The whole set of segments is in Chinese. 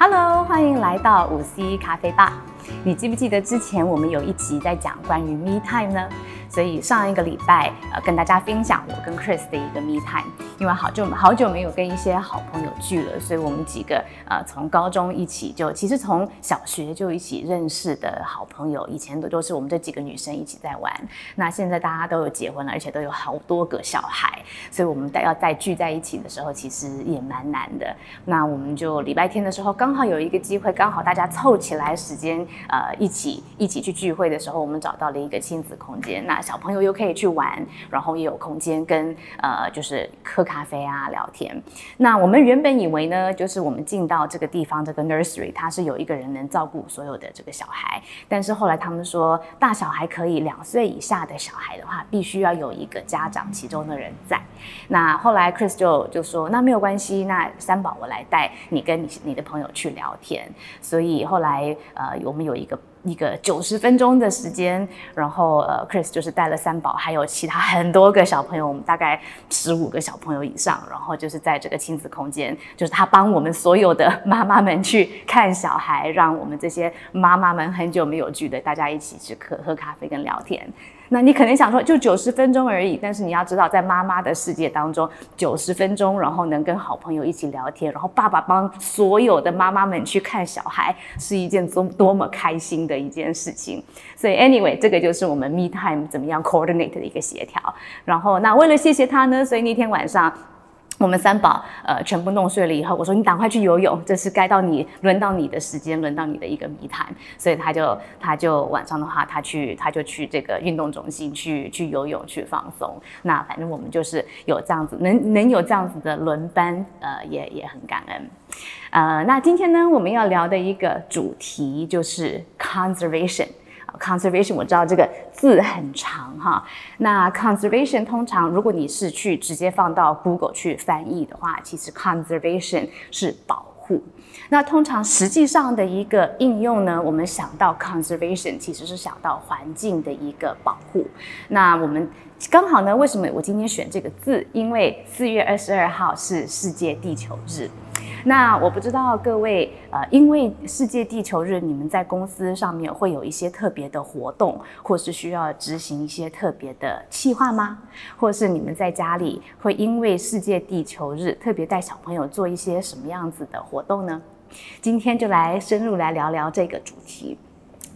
Hello，欢迎来到五 C 咖啡吧。你记不记得之前我们有一集在讲关于 Me Time 呢？所以上一个礼拜，呃，跟大家分享我跟 Chris 的一个 Me Time，因为好久好久没有跟一些好朋友聚了，所以我们几个呃从高中一起就其实从小学就一起认识的好朋友，以前都都是我们这几个女生一起在玩。那现在大家都有结婚了，而且都有好多个小孩，所以我们要再聚在一起的时候，其实也蛮难的。那我们就礼拜天的时候刚好有一个机会，刚好大家凑起来时间，呃，一起一起去聚会的时候，我们找到了一个亲子空间。那小朋友又可以去玩，然后也有空间跟呃，就是喝咖啡啊、聊天。那我们原本以为呢，就是我们进到这个地方，这个 nursery，它是有一个人能照顾所有的这个小孩。但是后来他们说，大小孩可以，两岁以下的小孩的话，必须要有一个家长其中的人在。那后来 Chris 就就说，那没有关系，那三宝我来带你跟你你的朋友去聊天。所以后来呃，我们有一个。一个九十分钟的时间，然后呃，Chris 就是带了三宝，还有其他很多个小朋友，我们大概十五个小朋友以上，然后就是在这个亲子空间，就是他帮我们所有的妈妈们去看小孩，让我们这些妈妈们很久没有聚的，大家一起去喝喝咖啡跟聊天。那你可能想说，就九十分钟而已，但是你要知道，在妈妈的世界当中，九十分钟，然后能跟好朋友一起聊天，然后爸爸帮所有的妈妈们去看小孩，是一件多多么开心的一件事情。所以，anyway，这个就是我们 me time 怎么样 coordinate 的一个协调。然后，那为了谢谢他呢，所以那天晚上。我们三宝呃全部弄睡了以后，我说你赶快去游泳，这是该到你轮到你的时间，轮到你的一个谜谈，所以他就他就晚上的话，他去他就去这个运动中心去去游泳去放松。那反正我们就是有这样子能能有这样子的轮班，呃也也很感恩。呃，那今天呢我们要聊的一个主题就是 conservation。Conservation，我知道这个字很长哈。那 conservation 通常，如果你是去直接放到 Google 去翻译的话，其实 conservation 是保护。那通常实际上的一个应用呢，我们想到 conservation，其实是想到环境的一个保护。那我们刚好呢，为什么我今天选这个字？因为四月二十二号是世界地球日。那我不知道各位，呃，因为世界地球日，你们在公司上面会有一些特别的活动，或是需要执行一些特别的计划吗？或是你们在家里会因为世界地球日特别带小朋友做一些什么样子的活动呢？今天就来深入来聊聊这个主题。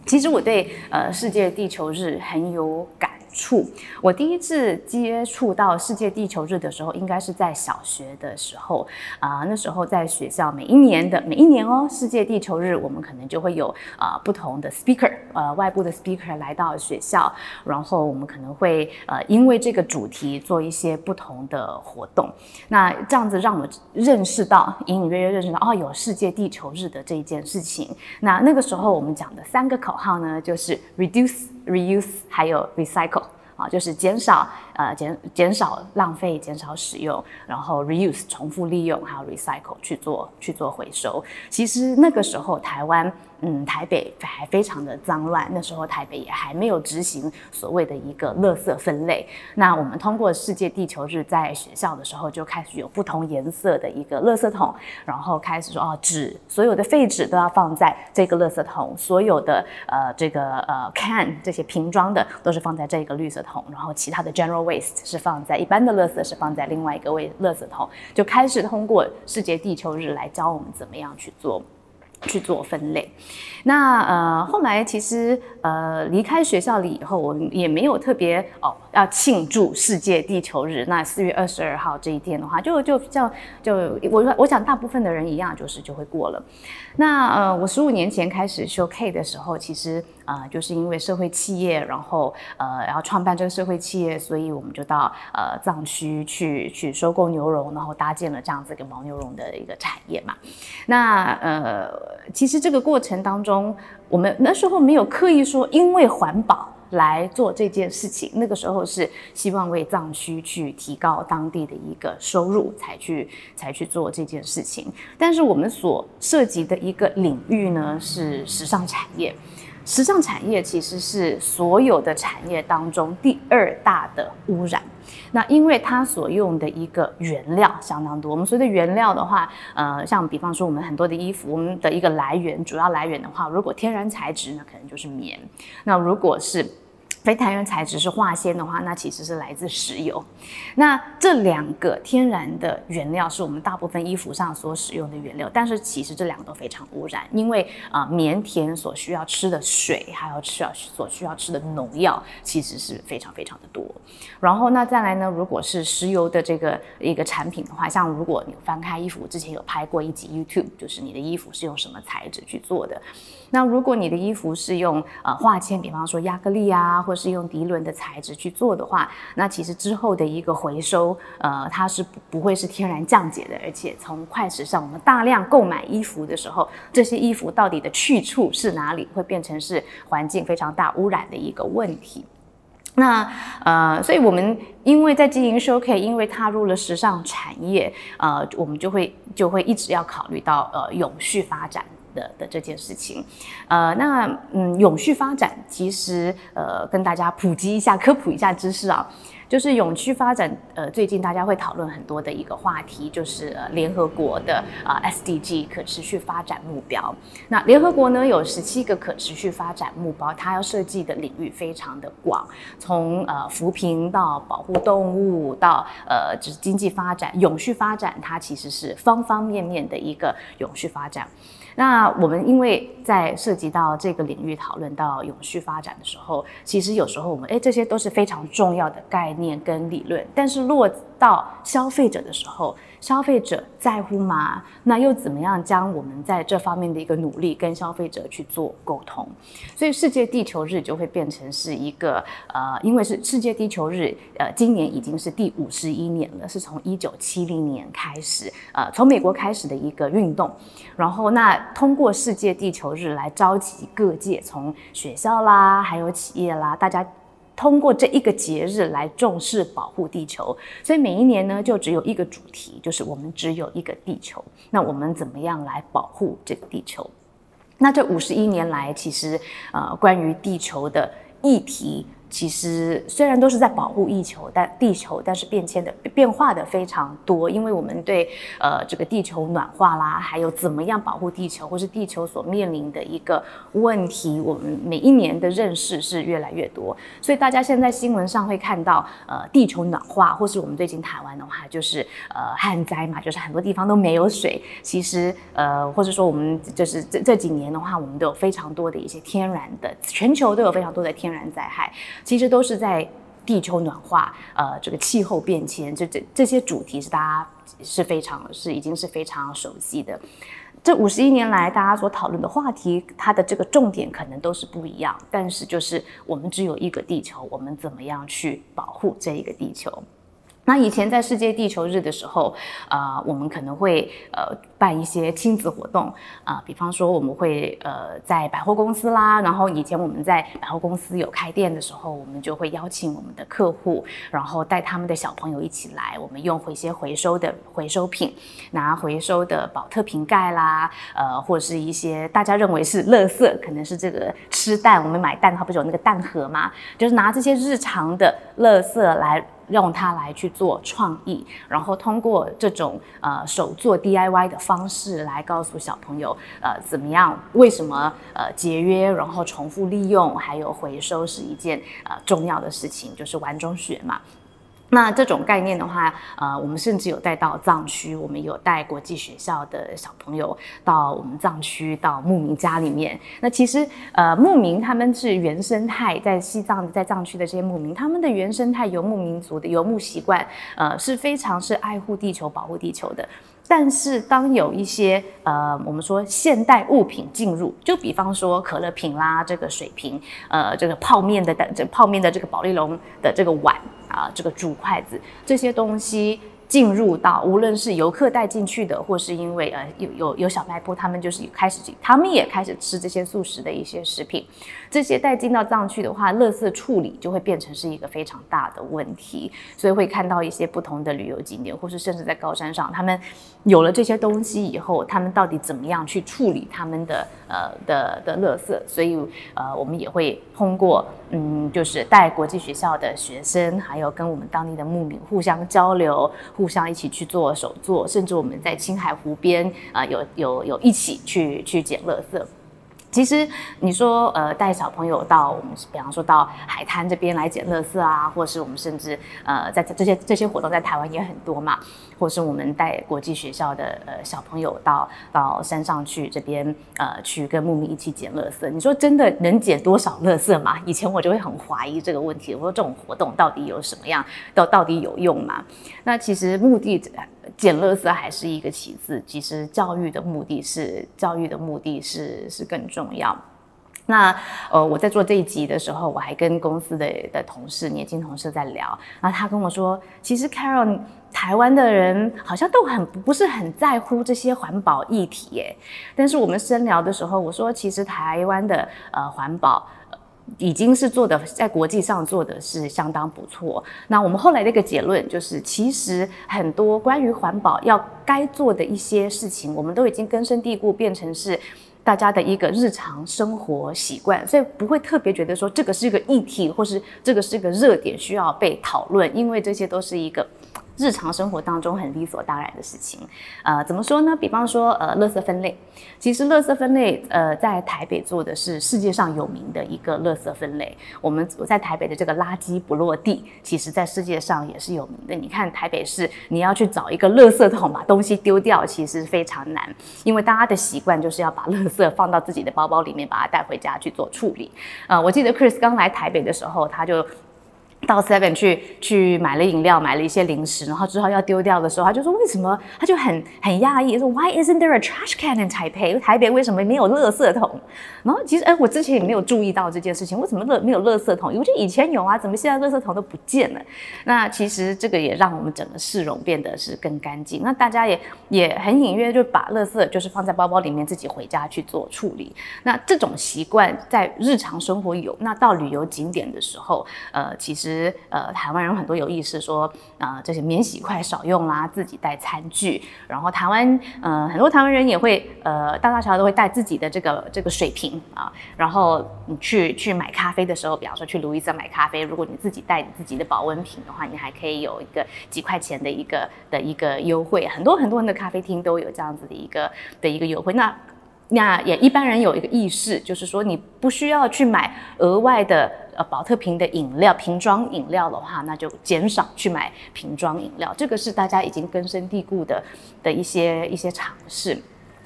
其实我对呃世界地球日很有感。触，我第一次接触到世界地球日的时候，应该是在小学的时候啊。那时候在学校，每一年的每一年哦，世界地球日，我们可能就会有啊不同的 speaker，呃，外部的 speaker 来到学校，然后我们可能会呃因为这个主题做一些不同的活动。那这样子让我认识到，隐隐约约认识到哦，有世界地球日的这一件事情。那那个时候我们讲的三个口号呢，就是 reduce。Reuse 还有 recycle 就是减少呃减减少浪费，减少使用，然后 reuse 重复利用，还有 recycle 去做去做回收。其实那个时候台湾。嗯，台北还非常的脏乱，那时候台北也还没有执行所谓的一个垃圾分类。那我们通过世界地球日，在学校的时候就开始有不同颜色的一个垃圾桶，然后开始说哦，纸所有的废纸都要放在这个垃圾桶，所有的呃这个呃 can 这些瓶装的都是放在这个绿色桶，然后其他的 general waste 是放在一般的垃圾是放在另外一个位垃圾桶，就开始通过世界地球日来教我们怎么样去做。去做分类，那呃后来其实呃离开学校里以后，我也没有特别哦要庆祝世界地球日。那四月二十二号这一天的话，就就叫就我我想大部分的人一样，就是就会过了。那呃我十五年前开始修 K 的时候，其实。呃，就是因为社会企业，然后呃，然后创办这个社会企业，所以我们就到呃藏区去去收购牛绒，然后搭建了这样子一个牦牛绒的一个产业嘛。那呃，其实这个过程当中，我们那时候没有刻意说因为环保来做这件事情，那个时候是希望为藏区去提高当地的一个收入，才去才去做这件事情。但是我们所涉及的一个领域呢，是时尚产业。时尚产业其实是所有的产业当中第二大的污染。那因为它所用的一个原料相当多，我们说的原料的话，呃，像比方说我们很多的衣服，我们的一个来源，主要来源的话，如果天然材质呢，可能就是棉。那如果是非天然材质是化纤的话，那其实是来自石油。那这两个天然的原料是我们大部分衣服上所使用的原料，但是其实这两个都非常污染，因为啊棉田所需要吃的水，还有需要所需要吃的农药，其实是非常非常的多。然后那再来呢，如果是石油的这个一个产品的话，像如果你翻开衣服，之前有拍过一集 YouTube，就是你的衣服是用什么材质去做的。那如果你的衣服是用呃化纤，比方说亚克力啊，或是用涤纶的材质去做的话，那其实之后的一个回收，呃，它是不不会是天然降解的，而且从快时尚我们大量购买衣服的时候，这些衣服到底的去处是哪里，会变成是环境非常大污染的一个问题。那呃，所以我们因为在经营 Showcase，因为踏入了时尚产业，呃，我们就会就会一直要考虑到呃永续发展。的的这件事情，呃，那嗯，永续发展其实呃，跟大家普及一下、科普一下知识啊，就是永续发展，呃，最近大家会讨论很多的一个话题，就是联合国的啊 SDG 可持续发展目标。那联合国呢有十七个可持续发展目标，它要设计的领域非常的广，从呃扶贫到保护动物到呃就是经济发展、永续发展，它其实是方方面面的一个永续发展。那我们因为在涉及到这个领域讨论到永续发展的时候，其实有时候我们哎这些都是非常重要的概念跟理论，但是落到消费者的时候。消费者在乎吗？那又怎么样将我们在这方面的一个努力跟消费者去做沟通？所以世界地球日就会变成是一个呃，因为是世界地球日，呃，今年已经是第五十一年了，是从一九七零年开始，呃，从美国开始的一个运动。然后那通过世界地球日来召集各界，从学校啦，还有企业啦，大家。通过这一个节日来重视保护地球，所以每一年呢就只有一个主题，就是我们只有一个地球。那我们怎么样来保护这个地球？那这五十一年来，其实呃关于地球的议题。其实虽然都是在保护地球，但地球但是变迁的变化的非常多，因为我们对呃这个地球暖化啦，还有怎么样保护地球，或是地球所面临的一个问题，我们每一年的认识是越来越多。所以大家现在新闻上会看到，呃，地球暖化，或是我们最近台湾的话，就是呃旱灾嘛，就是很多地方都没有水。其实呃，或者说我们就是这这几年的话，我们都有非常多的一些天然的，全球都有非常多的天然灾害。其实都是在地球暖化，呃，这个气候变迁，这这这些主题是大家是非常是已经是非常熟悉的。这五十一年来，大家所讨论的话题，它的这个重点可能都是不一样，但是就是我们只有一个地球，我们怎么样去保护这一个地球？那以前在世界地球日的时候，啊，我们可能会呃办一些亲子活动啊，比方说我们会呃在百货公司啦，然后以前我们在百货公司有开店的时候，我们就会邀请我们的客户，然后带他们的小朋友一起来，我们用一些回收的回收品，拿回收的保特瓶盖啦，呃，或者是一些大家认为是垃圾，可能是这个吃蛋，我们买蛋它不是有那个蛋盒吗？就是拿这些日常的垃圾来。用它来去做创意，然后通过这种呃手做 DIY 的方式来告诉小朋友，呃怎么样？为什么呃节约，然后重复利用，还有回收是一件呃重要的事情，就是玩中学嘛。那这种概念的话，呃，我们甚至有带到藏区，我们有带国际学校的小朋友到我们藏区，到牧民家里面。那其实，呃，牧民他们是原生态，在西藏、在藏区的这些牧民，他们的原生态游牧民族的游牧习惯，呃，是非常是爱护地球、保护地球的。但是，当有一些呃，我们说现代物品进入，就比方说可乐瓶啦，这个水瓶，呃，这个泡面的等这泡面的这个保利龙的这个碗啊，这个竹筷子这些东西。进入到无论是游客带进去的，或是因为呃有有有小卖部，他们就是开始他们也开始吃这些素食的一些食品，这些带进到藏区的话，垃圾处理就会变成是一个非常大的问题，所以会看到一些不同的旅游景点，或是甚至在高山上，他们有了这些东西以后，他们到底怎么样去处理他们的呃的的垃圾？所以呃我们也会通过嗯就是带国际学校的学生，还有跟我们当地的牧民互相交流。互相一起去做手作，甚至我们在青海湖边啊，有有有一起去去捡垃圾。其实你说呃带小朋友到我们比方说到海滩这边来捡垃圾啊，或是我们甚至呃在这些这些活动在台湾也很多嘛，或是我们带国际学校的呃小朋友到到山上去这边呃去跟牧民一起捡垃圾。你说真的能捡多少垃圾吗？以前我就会很怀疑这个问题，我说这种活动到底有什么样，到到底有用吗？那其实目的。捡垃圾还是一个其次，其实教育的目的是教育的目的是是更重要。那呃，我在做这一集的时候，我还跟公司的的同事、年轻同事在聊，然后他跟我说，其实 Carol，台湾的人好像都很不是很在乎这些环保议题耶。但是我们深聊的时候，我说其实台湾的呃环保。已经是做的在国际上做的是相当不错。那我们后来的一个结论就是，其实很多关于环保要该做的一些事情，我们都已经根深蒂固，变成是大家的一个日常生活习惯，所以不会特别觉得说这个是一个议题，或是这个是一个热点需要被讨论，因为这些都是一个。日常生活当中很理所当然的事情，呃，怎么说呢？比方说，呃，垃圾分类，其实垃圾分类，呃，在台北做的是世界上有名的一个垃圾分类。我们在台北的这个垃圾不落地，其实在世界上也是有名的。你看台北市，你要去找一个垃圾桶把东西丢掉，其实非常难，因为大家的习惯就是要把垃圾放到自己的包包里面，把它带回家去做处理。呃，我记得 Chris 刚来台北的时候，他就。到 Seven 去去买了饮料，买了一些零食，然后之后要丢掉的时候，他就说为什么？他就很很讶异，说 Why isn't there a trash can in Taipei？台北为什么没有垃圾桶？然后其实哎，我之前也没有注意到这件事情，为什么垃没有垃圾桶？我觉得以前有啊，怎么现在垃圾桶都不见了？那其实这个也让我们整个市容变得是更干净。那大家也也很隐约就把垃圾就是放在包包里面，自己回家去做处理。那这种习惯在日常生活有，那到旅游景点的时候，呃，其实。实呃，台湾人很多有意识说，啊，这些免洗筷少用啦，自己带餐具。然后台湾，呃，很多台湾人也会，呃，大大小小都会带自己的这个这个水瓶啊。然后你去去买咖啡的时候，比方说去卢易斯买咖啡，如果你自己带你自己的保温瓶的话，你还可以有一个几块钱的一个的一个优惠。很多很多人的咖啡厅都有这样子的一个的一个优惠。那那也一般人有一个意识，就是说你不需要去买额外的呃保特瓶的饮料瓶装饮料的话，那就减少去买瓶装饮料。这个是大家已经根深蒂固的的一些一些尝试。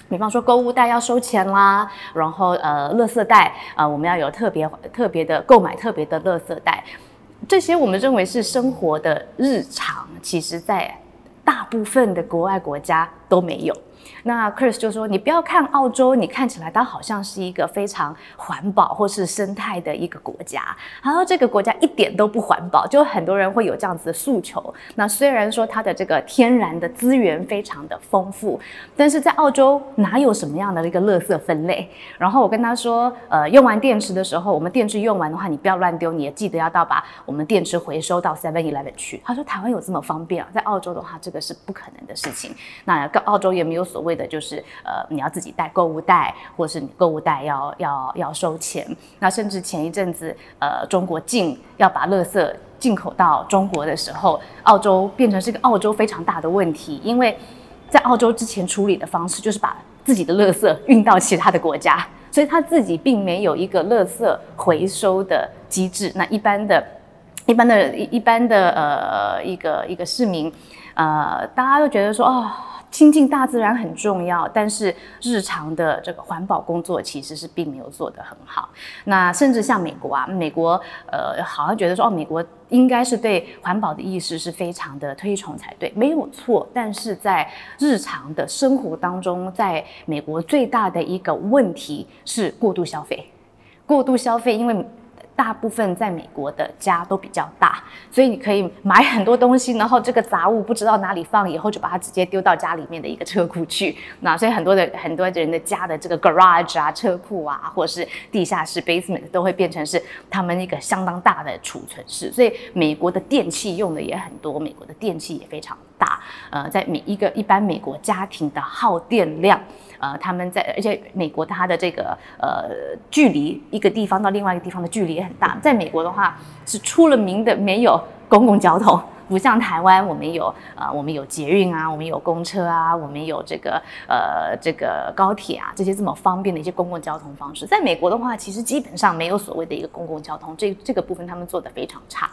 比方说购物袋要收钱啦，然后呃，垃圾袋啊，我们要有特别特别的购买特别的垃圾袋，这些我们认为是生活的日常，其实在大部分的国外国家都没有。那 Chris 就说：“你不要看澳洲，你看起来它好像是一个非常环保或是生态的一个国家。他说这个国家一点都不环保，就很多人会有这样子的诉求。那虽然说它的这个天然的资源非常的丰富，但是在澳洲哪有什么样的一个垃圾分类？然后我跟他说，呃，用完电池的时候，我们电池用完的话，你不要乱丢，你也记得要到把我们电池回收到 Seven Eleven 去。他说台湾有这么方便啊，在澳洲的话，这个是不可能的事情。那跟澳洲也没有所谓。”的就是呃，你要自己带购物袋，或者是你购物袋要要要收钱。那甚至前一阵子，呃，中国进要把垃圾进口到中国的时候，澳洲变成是个澳洲非常大的问题，因为在澳洲之前处理的方式就是把自己的垃圾运到其他的国家，所以他自己并没有一个垃圾回收的机制。那一般的、一般的、一一般的呃一个一个市民，呃，大家都觉得说哦。亲近大自然很重要，但是日常的这个环保工作其实是并没有做得很好。那甚至像美国啊，美国呃好像觉得说哦，美国应该是对环保的意识是非常的推崇才对，没有错。但是在日常的生活当中，在美国最大的一个问题是过度消费，过度消费，因为。大部分在美国的家都比较大，所以你可以买很多东西，然后这个杂物不知道哪里放，以后就把它直接丢到家里面的一个车库去。那所以很多的很多人的家的这个 garage 啊、车库啊，或者是地下室 basement 都会变成是他们一个相当大的储存室。所以美国的电器用的也很多，美国的电器也非常大。呃，在每一个一般美国家庭的耗电量。呃，他们在，而且美国它的这个呃距离一个地方到另外一个地方的距离也很大。在美国的话，是出了名的没有公共交通，不像台湾，我们有呃我们有捷运啊，我们有公车啊，我们有这个呃这个高铁啊，这些这么方便的一些公共交通方式。在美国的话，其实基本上没有所谓的一个公共交通，这这个部分他们做的非常差。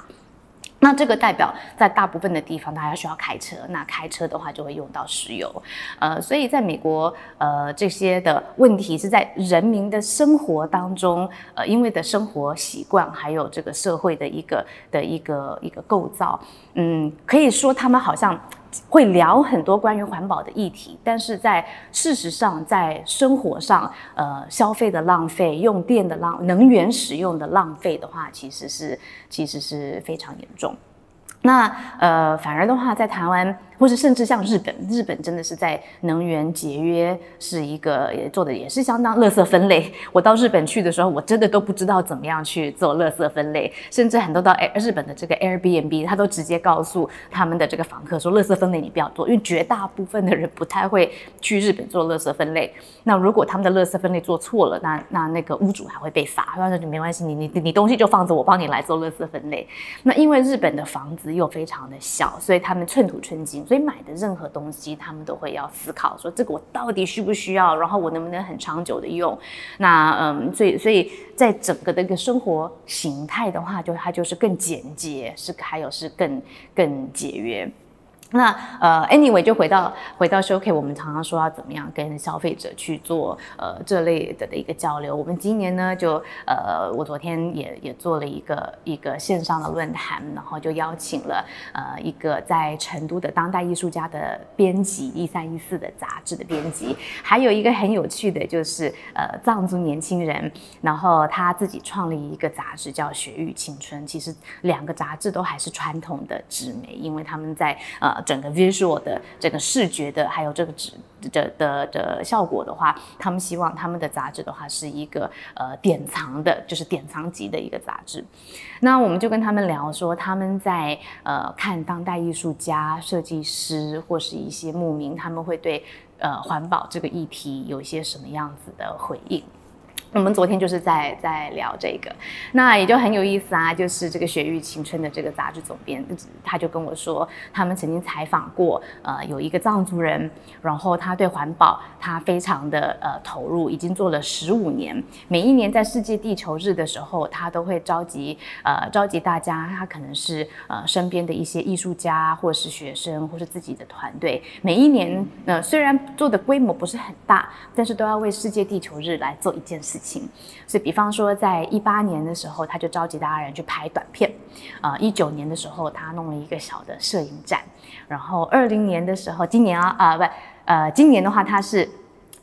那这个代表在大部分的地方，大家需要开车。那开车的话，就会用到石油。呃，所以在美国，呃，这些的问题是在人民的生活当中，呃，因为的生活习惯，还有这个社会的一个的一个一个构造，嗯，可以说他们好像。会聊很多关于环保的议题，但是在事实上，在生活上，呃，消费的浪费、用电的浪、能源使用的浪费的话，其实是其实是非常严重。那呃，反而的话，在台湾。或是甚至像日本，日本真的是在能源节约是一个也做的也是相当垃圾分类。我到日本去的时候，我真的都不知道怎么样去做垃圾分类，甚至很多到日本的这个 Airbnb，他都直接告诉他们的这个房客说，垃圾分类你不要做，因为绝大部分的人不太会去日本做垃圾分类。那如果他们的垃圾分类做错了，那那那个屋主还会被罚。他说没关系，你你你东西就放着，我帮你来做垃圾分类。那因为日本的房子又非常的小，所以他们寸土寸金。所以买的任何东西，他们都会要思考说这个我到底需不需要，然后我能不能很长久的用？那嗯，所以所以在整个的一个生活形态的话，就它就是更简洁，是还有是更更节约。那呃，anyway，就回到回到 showcase，我们常常说要怎么样跟消费者去做呃这类的的一个交流。我们今年呢，就呃，我昨天也也做了一个一个线上的论坛，然后就邀请了呃一个在成都的当代艺术家的编辑，一三一四的杂志的编辑，还有一个很有趣的就是呃藏族年轻人，然后他自己创立一个杂志叫《雪域青春》。其实两个杂志都还是传统的纸媒，因为他们在呃。整个 visual 的这个视觉的，还有这个纸的的的效果的话，他们希望他们的杂志的话是一个呃典藏的，就是典藏级的一个杂志。那我们就跟他们聊说，他们在呃看当代艺术家、设计师或是一些牧民，他们会对呃环保这个议题有一些什么样子的回应。我们昨天就是在在聊这个，那也就很有意思啊。就是这个《雪域青春》的这个杂志总编，他就跟我说，他们曾经采访过，呃，有一个藏族人，然后他对环保他非常的呃投入，已经做了十五年。每一年在世界地球日的时候，他都会召集呃召集大家，他可能是呃身边的一些艺术家，或是学生，或是自己的团队。每一年呃虽然做的规模不是很大，但是都要为世界地球日来做一件事。情所以，比方说，在一八年的时候，他就召集大家人去拍短片。啊，一九年的时候，他弄了一个小的摄影展。然后，二零年的时候，今年啊啊不，呃，今年的话，他是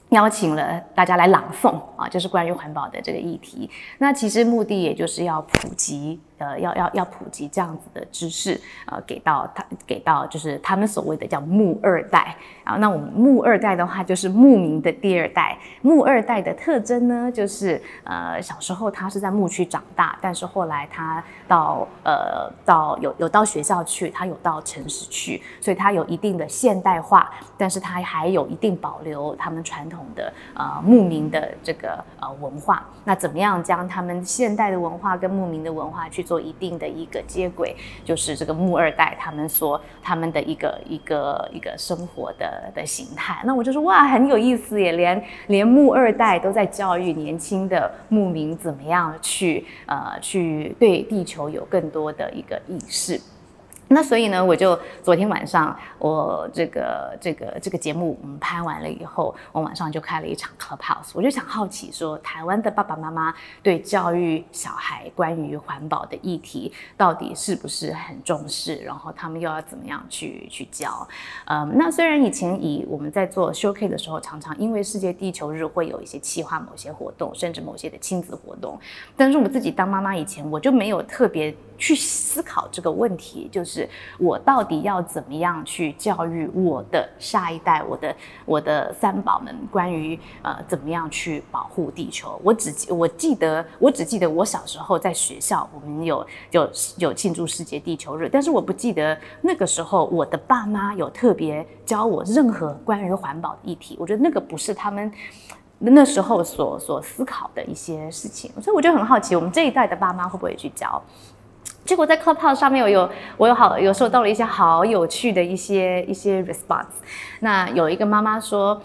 邀请了大家来朗诵啊，就是关于环保的这个议题。那其实目的也就是要普及。呃，要要要普及这样子的知识，呃，给到他，给到就是他们所谓的叫牧二代啊。那我们牧二代的话，就是牧民的第二代。牧二代的特征呢，就是呃，小时候他是在牧区长大，但是后来他到呃到有有到学校去，他有到城市去，所以他有一定的现代化，但是他还有一定保留他们传统的呃牧民的这个呃文化。那怎么样将他们现代的文化跟牧民的文化去？做一定的一个接轨，就是这个木二代他们说他们的一个一个一个生活的的形态。那我就说哇，很有意思耶，连连木二代都在教育年轻的牧民怎么样去呃去对地球有更多的一个意识。那所以呢，我就昨天晚上，我这个这个这个节目我们拍完了以后，我晚上就开了一场 Clubhouse，我就想好奇说，台湾的爸爸妈妈对教育小孩关于环保的议题到底是不是很重视，然后他们又要怎么样去去教？嗯，那虽然以前以我们在做 Showcase 的时候，常常因为世界地球日会有一些企划某些活动，甚至某些的亲子活动，但是我自己当妈妈以前，我就没有特别。去思考这个问题，就是我到底要怎么样去教育我的下一代，我的我的三宝们，关于呃怎么样去保护地球。我只我记得，我只记得我小时候在学校，我们有有有庆祝世界地球日，但是我不记得那个时候我的爸妈有特别教我任何关于环保的议题。我觉得那个不是他们那时候所所思考的一些事情，所以我就很好奇，我们这一代的爸妈会不会去教？结果在 Clubhouse 上面，我有我有好有收到了一些好有趣的一些一些 response。那有一个妈妈说。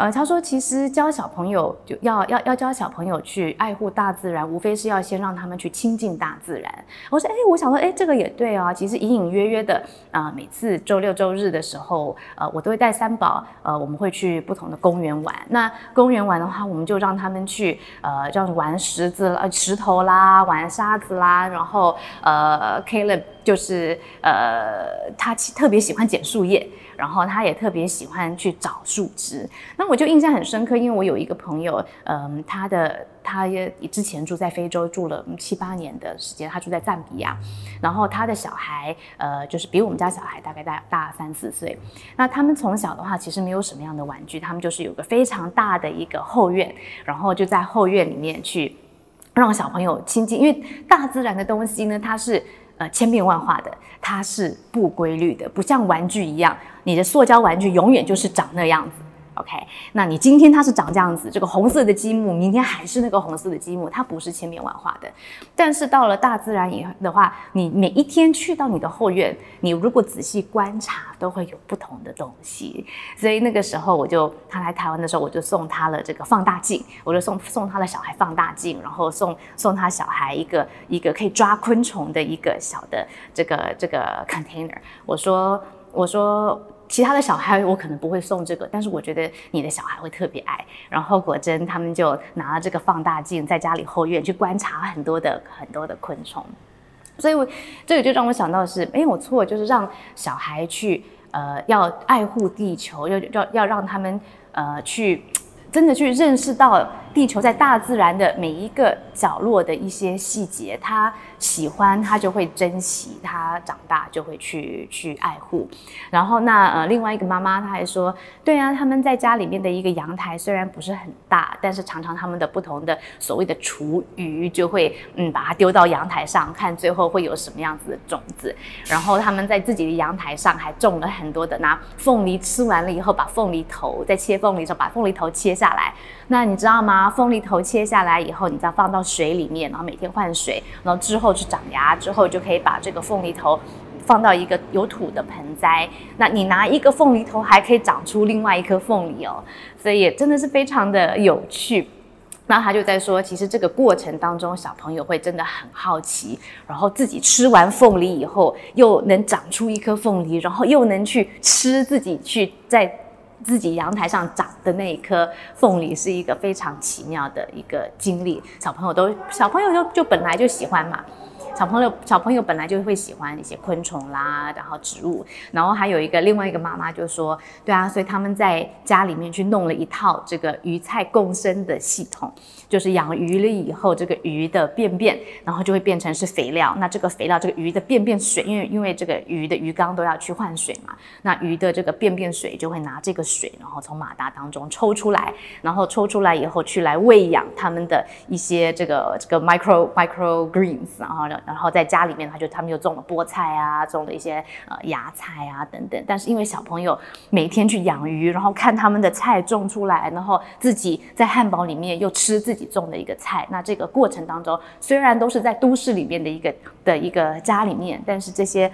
呃，他说，其实教小朋友就要要要教小朋友去爱护大自然，无非是要先让他们去亲近大自然。我说，哎，我想说，哎，这个也对啊。其实隐隐约约的啊，每次周六周日的时候，呃，我都会带三宝，呃，我们会去不同的公园玩。那公园玩的话，我们就让他们去，呃，这样玩石子、呃石头啦，玩沙子啦，然后呃，Caleb 就是呃，他特别喜欢捡树叶。然后他也特别喜欢去找树枝，那我就印象很深刻，因为我有一个朋友，嗯，他的他也之前住在非洲住了七八年的时间，他住在赞比亚，然后他的小孩，呃，就是比我们家小孩大概大大三四岁，那他们从小的话其实没有什么样的玩具，他们就是有个非常大的一个后院，然后就在后院里面去让小朋友亲近，因为大自然的东西呢，它是。呃，千变万化的，它是不规律的，不像玩具一样，你的塑胶玩具永远就是长那样子。OK，那你今天它是长这样子，这个红色的积木，明天还是那个红色的积木，它不是千变万化的。但是到了大自然以后的话，你每一天去到你的后院，你如果仔细观察，都会有不同的东西。所以那个时候，我就他来台湾的时候，我就送他了这个放大镜，我就送送他的小孩放大镜，然后送送他小孩一个一个可以抓昆虫的一个小的这个这个 container。我说我说。其他的小孩我可能不会送这个，但是我觉得你的小孩会特别爱。然后果真他们就拿了这个放大镜，在家里后院去观察很多的很多的昆虫。所以，我这个就让我想到的是，哎，我错，就是让小孩去，呃，要爱护地球，要要要让他们，呃，去真的去认识到。地球在大自然的每一个角落的一些细节，他喜欢，他就会珍惜，他长大就会去去爱护。然后那呃，另外一个妈妈，她还说，对啊，他们在家里面的一个阳台虽然不是很大，但是常常他们的不同的所谓的厨余就会嗯把它丢到阳台上，看最后会有什么样子的种子。然后他们在自己的阳台上还种了很多的，拿凤梨吃完了以后，把凤梨头在切凤梨的时候把凤梨头切下来。那你知道吗？凤梨头切下来以后，你再放到水里面，然后每天换水，然后之后去长芽，之后就可以把这个凤梨头放到一个有土的盆栽。那你拿一个凤梨头，还可以长出另外一颗凤梨哦，所以也真的是非常的有趣。那他就在说，其实这个过程当中，小朋友会真的很好奇，然后自己吃完凤梨以后，又能长出一颗凤梨，然后又能去吃自己去在。自己阳台上长的那一颗凤梨是一个非常奇妙的一个经历，小朋友都小朋友就就本来就喜欢嘛。小朋友，小朋友本来就会喜欢一些昆虫啦，然后植物，然后还有一个另外一个妈妈就说，对啊，所以他们在家里面去弄了一套这个鱼菜共生的系统，就是养鱼了以后，这个鱼的便便，然后就会变成是肥料。那这个肥料，这个鱼的便便水，因为因为这个鱼的鱼缸都要去换水嘛，那鱼的这个便便水就会拿这个水，然后从马达当中抽出来，然后抽出来以后去来喂养他们的一些这个这个 micro micro greens，然后。然后在家里面，他就他们又种了菠菜啊，种了一些呃芽菜啊等等。但是因为小朋友每天去养鱼，然后看他们的菜种出来，然后自己在汉堡里面又吃自己种的一个菜，那这个过程当中，虽然都是在都市里面的一个的一个家里面，但是这些。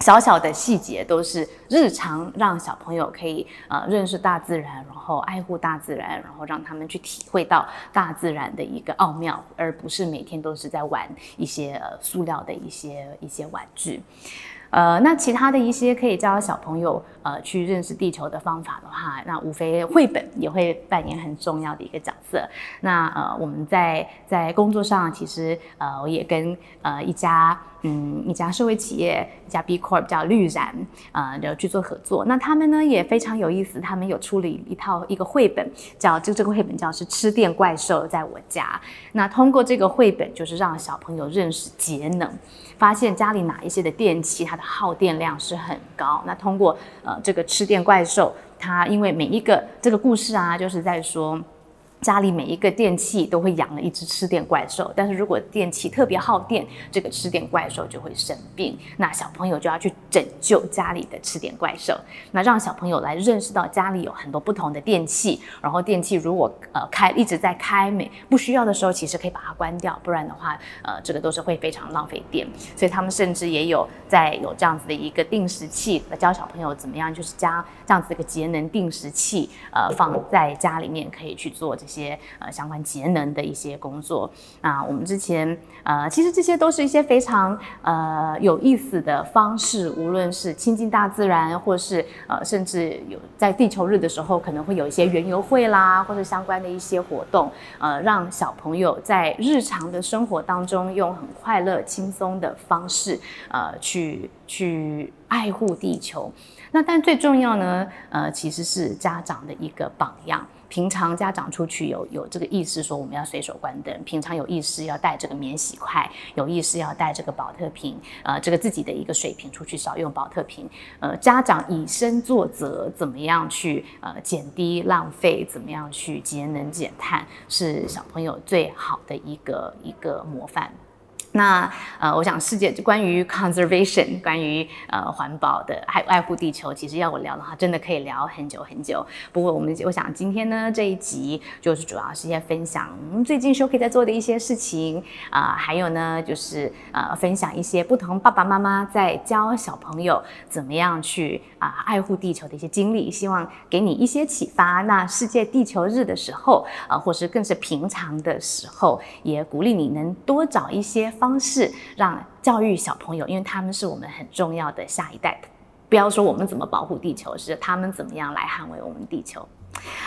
小小的细节都是日常，让小朋友可以呃认识大自然，然后爱护大自然，然后让他们去体会到大自然的一个奥妙，而不是每天都是在玩一些呃塑料的一些一些玩具。呃，那其他的一些可以教小朋友呃去认识地球的方法的话，那无非绘本也会扮演很重要的一个角色。那呃，我们在在工作上，其实呃，我也跟呃一家嗯一家社会企业一家 B Corp 叫绿然呃的去做合作。那他们呢也非常有意思，他们有出了一套一个绘本，叫就这个绘本叫是吃电怪兽在我家。那通过这个绘本，就是让小朋友认识节能。发现家里哪一些的电器，它的耗电量是很高。那通过这个吃电怪兽，它因为每一个这个故事啊，就是在说。家里每一个电器都会养了一只吃电怪兽，但是如果电器特别耗电，这个吃电怪兽就会生病，那小朋友就要去拯救家里的吃电怪兽，那让小朋友来认识到家里有很多不同的电器，然后电器如果呃开一直在开，每不需要的时候，其实可以把它关掉，不然的话，呃这个都是会非常浪费电，所以他们甚至也有在有这样子的一个定时器，教小朋友怎么样就是加这样子一个节能定时器，呃放在家里面可以去做这。些呃相关节能的一些工作啊，我们之前呃其实这些都是一些非常呃有意思的方式，无论是亲近大自然，或是呃甚至有在地球日的时候可能会有一些园游会啦，或者相关的一些活动，呃让小朋友在日常的生活当中用很快乐轻松的方式呃去去爱护地球。那但最重要呢，呃其实是家长的一个榜样。平常家长出去有有这个意识，说我们要随手关灯。平常有意识要带这个免洗筷，有意识要带这个保特瓶，呃，这个自己的一个水瓶出去少用保特瓶。呃，家长以身作则，怎么样去呃减低浪费，怎么样去节能减碳，是小朋友最好的一个一个模范。那呃，我想世界关于 conservation，关于呃环保的爱爱护地球，其实要我聊的话，真的可以聊很久很久。不过我们我想今天呢这一集就是主要是一些分享最近 Shoki 在做的一些事情啊，还有呢就是呃分享一些不同爸爸妈妈在教小朋友怎么样去啊爱护地球的一些经历，希望给你一些启发。那世界地球日的时候啊，或是更是平常的时候，也鼓励你能多找一些。方式让教育小朋友，因为他们是我们很重要的下一代。不要说我们怎么保护地球，是他们怎么样来捍卫我们地球。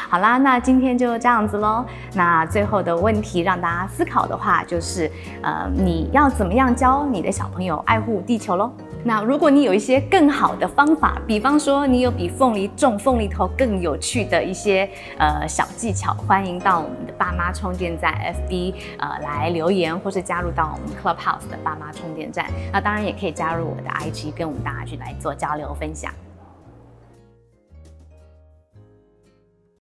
好啦，那今天就这样子喽。那最后的问题让大家思考的话，就是呃，你要怎么样教你的小朋友爱护地球喽？那如果你有一些更好的方法，比方说你有比凤梨种凤梨头更有趣的一些呃小技巧，欢迎到我们的爸妈充电站 FB 呃来留言，或是加入到我们 Clubhouse 的爸妈充电站。那当然也可以加入我的 IG，跟我们大家去来做交流分享。